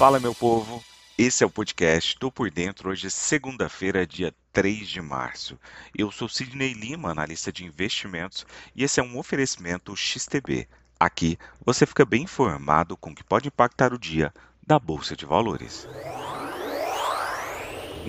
Fala, meu povo. Esse é o podcast Tô por Dentro. Hoje é segunda-feira, dia 3 de março. Eu sou Sidney Lima, analista de investimentos, e esse é um oferecimento XTB. Aqui você fica bem informado com o que pode impactar o dia da Bolsa de Valores.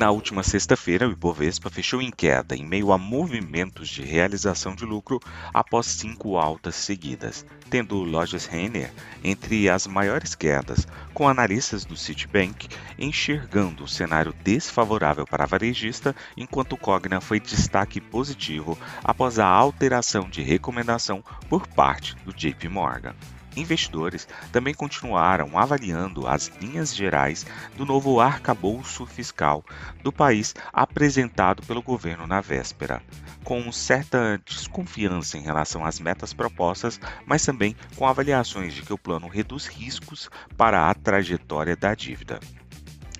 Na última sexta-feira, o Ibovespa fechou em queda em meio a movimentos de realização de lucro após cinco altas seguidas, tendo lojas Renner entre as maiores quedas, com analistas do Citibank enxergando o cenário desfavorável para a varejista, enquanto Cogna foi destaque positivo após a alteração de recomendação por parte do JP Morgan investidores também continuaram avaliando as linhas gerais do novo arcabouço fiscal do país apresentado pelo governo na véspera, com certa desconfiança em relação às metas propostas, mas também com avaliações de que o plano reduz riscos para a trajetória da dívida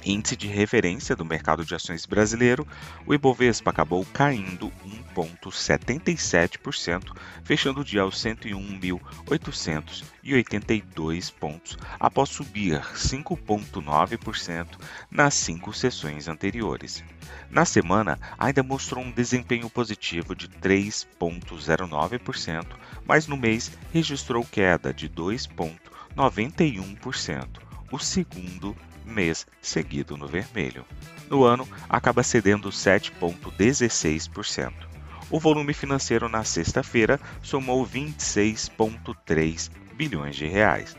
índice de referência do mercado de ações brasileiro, o Ibovespa acabou caindo 1,77%, fechando o dia aos 101.882 pontos, após subir 5,9% nas cinco sessões anteriores. Na semana, ainda mostrou um desempenho positivo de 3,09%, mas no mês registrou queda de 2,91%, o segundo mês seguido no vermelho. No ano, acaba cedendo 7,16%. O volume financeiro na sexta-feira somou 26,3 bilhões de reais.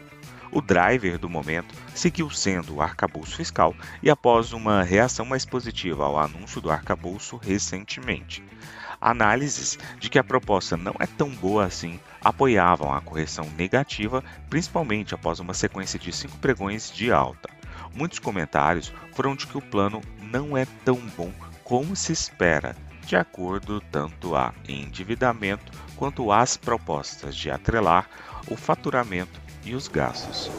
O driver do momento seguiu sendo o arcabouço fiscal e após uma reação mais positiva ao anúncio do arcabouço recentemente. Análises de que a proposta não é tão boa assim apoiavam a correção negativa, principalmente após uma sequência de cinco pregões de alta. Muitos comentários foram de que o plano não é tão bom como se espera, de acordo tanto a endividamento quanto às propostas de atrelar o faturamento e os gastos.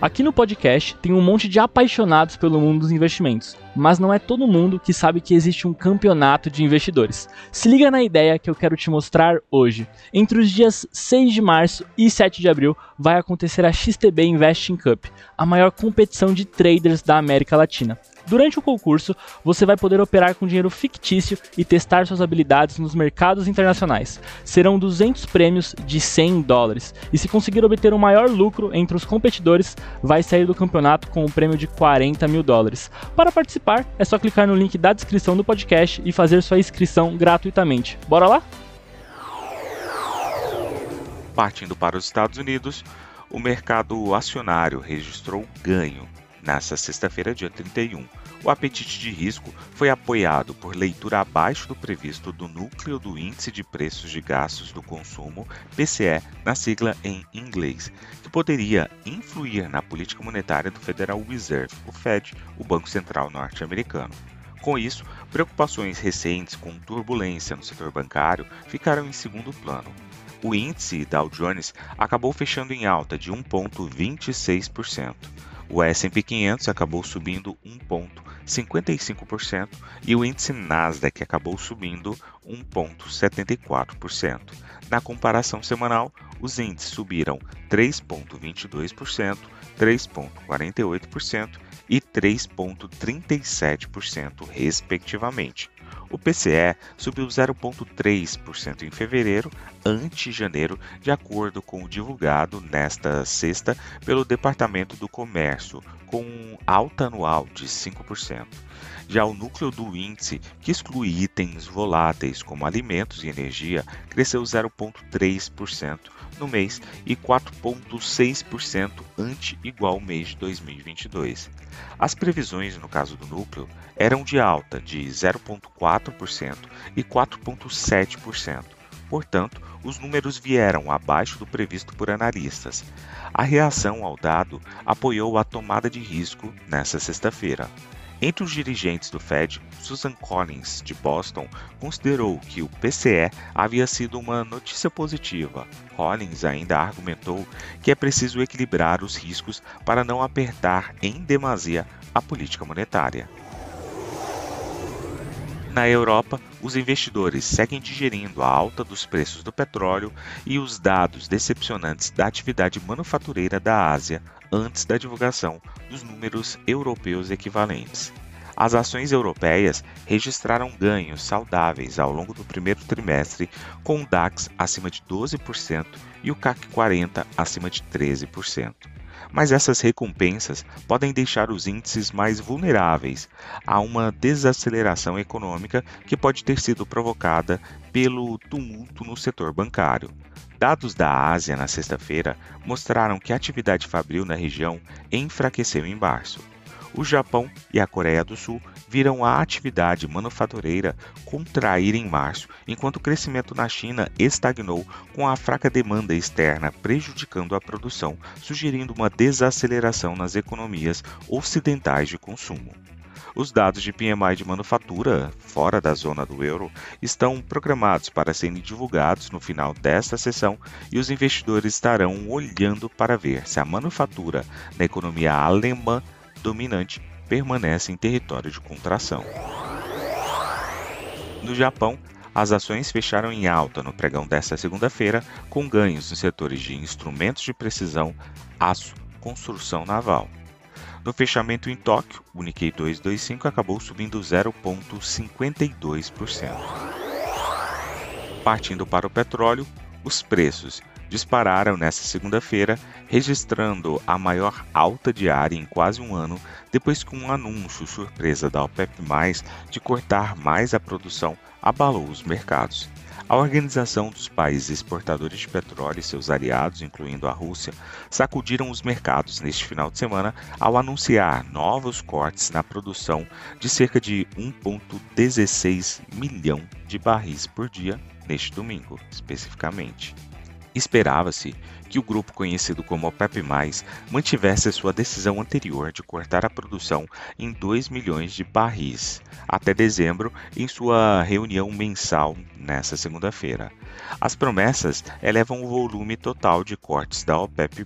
Aqui no podcast tem um monte de apaixonados pelo mundo dos investimentos, mas não é todo mundo que sabe que existe um campeonato de investidores. Se liga na ideia que eu quero te mostrar hoje. Entre os dias 6 de março e 7 de abril vai acontecer a XTB Investing Cup, a maior competição de traders da América Latina. Durante o concurso, você vai poder operar com dinheiro fictício e testar suas habilidades nos mercados internacionais. Serão 200 prêmios de 100 dólares, e se conseguir obter o maior lucro entre os competidores, vai sair do campeonato com um prêmio de 40 mil dólares. Para participar, é só clicar no link da descrição do podcast e fazer sua inscrição gratuitamente. Bora lá? Partindo para os Estados Unidos, o mercado acionário registrou ganho Nessa sexta-feira, dia 31, o apetite de risco foi apoiado por leitura abaixo do previsto do núcleo do Índice de Preços de Gastos do Consumo, PCE, na sigla em inglês, que poderia influir na política monetária do Federal Reserve, o Fed, o Banco Central norte-americano. Com isso, preocupações recentes com turbulência no setor bancário ficaram em segundo plano. O índice Dow Jones acabou fechando em alta de 1,26%. O S&P 500 acabou subindo 1,55% e o índice Nasdaq acabou subindo 1,74%. Na comparação semanal, os índices subiram 3,22%, 3,48% e 3,37%, respectivamente. O PCE subiu 0,3% em fevereiro, ante janeiro, de acordo com o divulgado nesta sexta pelo Departamento do Comércio, com alta anual de 5%. Já o núcleo do índice, que exclui itens voláteis como alimentos e energia, cresceu 0,3% no mês e 4,6% ante igual mês de 2022. As previsões, no caso do núcleo, eram de alta de 0,4% e 4,7%. Portanto, os números vieram abaixo do previsto por analistas. A reação ao dado apoiou a tomada de risco nesta sexta-feira. Entre os dirigentes do Fed, Susan Collins, de Boston, considerou que o PCE havia sido uma notícia positiva. Collins ainda argumentou que é preciso equilibrar os riscos para não apertar em demasia a política monetária. Na Europa, os investidores seguem digerindo a alta dos preços do petróleo e os dados decepcionantes da atividade manufatureira da Ásia antes da divulgação dos números europeus equivalentes. As ações europeias registraram ganhos saudáveis ao longo do primeiro trimestre, com o DAX acima de 12% e o CAC 40 acima de 13%. Mas essas recompensas podem deixar os índices mais vulneráveis a uma desaceleração econômica que pode ter sido provocada pelo tumulto no setor bancário. Dados da Ásia na sexta-feira mostraram que a atividade fabril na região enfraqueceu em março o Japão e a Coreia do Sul viram a atividade manufatureira contrair em março, enquanto o crescimento na China estagnou com a fraca demanda externa prejudicando a produção, sugerindo uma desaceleração nas economias ocidentais de consumo. Os dados de PMI de manufatura, fora da zona do euro, estão programados para serem divulgados no final desta sessão e os investidores estarão olhando para ver se a manufatura na economia alemã dominante permanece em território de contração. No Japão, as ações fecharam em alta no pregão desta segunda-feira, com ganhos nos setores de instrumentos de precisão, aço, construção naval. No fechamento em Tóquio, o Nikkei 225 acabou subindo 0,52%. Partindo para o petróleo, os preços dispararam nesta segunda-feira, registrando a maior alta diária em quase um ano, depois que um anúncio surpresa da OPEP+, de cortar mais a produção, abalou os mercados. A Organização dos Países Exportadores de Petróleo e seus aliados, incluindo a Rússia, sacudiram os mercados neste final de semana ao anunciar novos cortes na produção de cerca de 1,16 milhão de barris por dia neste domingo, especificamente. Esperava-se que o grupo conhecido como OPEP+, mantivesse sua decisão anterior de cortar a produção em 2 milhões de barris até dezembro em sua reunião mensal nesta segunda-feira. As promessas elevam o volume total de cortes da OPEP+,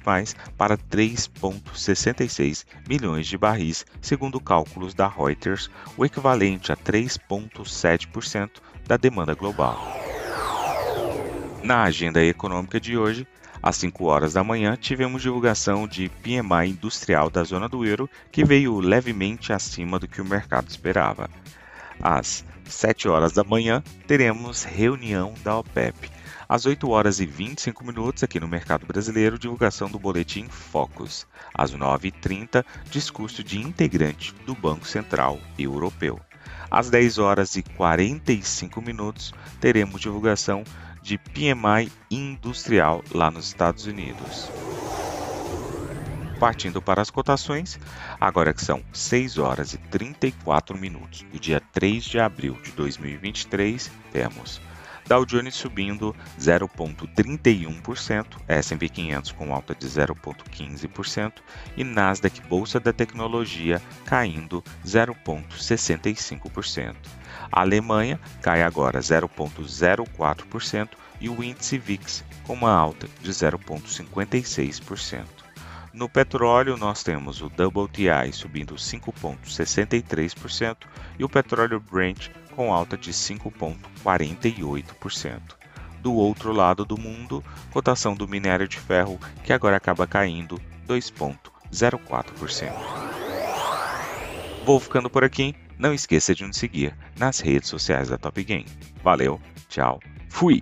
para 3,66 milhões de barris, segundo cálculos da Reuters, o equivalente a 3,7% da demanda global. Na agenda econômica de hoje, às 5 horas da manhã, tivemos divulgação de PMI industrial da zona do euro, que veio levemente acima do que o mercado esperava. Às 7 horas da manhã, teremos reunião da OPEP. Às 8 horas e 25 minutos, aqui no mercado brasileiro, divulgação do boletim Focus. Às 9h30, discurso de integrante do Banco Central Europeu. Às 10 horas e 45 minutos, teremos divulgação de PMI industrial lá nos Estados Unidos. Partindo para as cotações, agora que são 6 horas e 34 minutos do dia 3 de abril de 2023, temos Dow Jones subindo 0,31%, S&P 500 com alta de 0,15% e Nasdaq Bolsa da Tecnologia caindo 0,65%. A Alemanha cai agora 0,04% e o índice VIX com uma alta de 0,56%. No petróleo, nós temos o WTI subindo 5,63% e o petróleo Brent com alta de 5,48%. Do outro lado do mundo, cotação do minério de ferro que agora acaba caindo 2,04%. Vou ficando por aqui. Não esqueça de nos seguir nas redes sociais da Top Game. Valeu, tchau, fui!